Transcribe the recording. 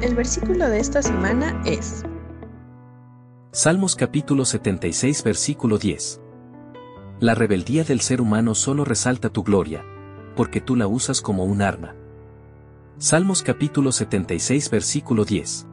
El versículo de esta semana es Salmos capítulo 76 versículo 10. La rebeldía del ser humano solo resalta tu gloria, porque tú la usas como un arma. Salmos capítulo 76 versículo 10.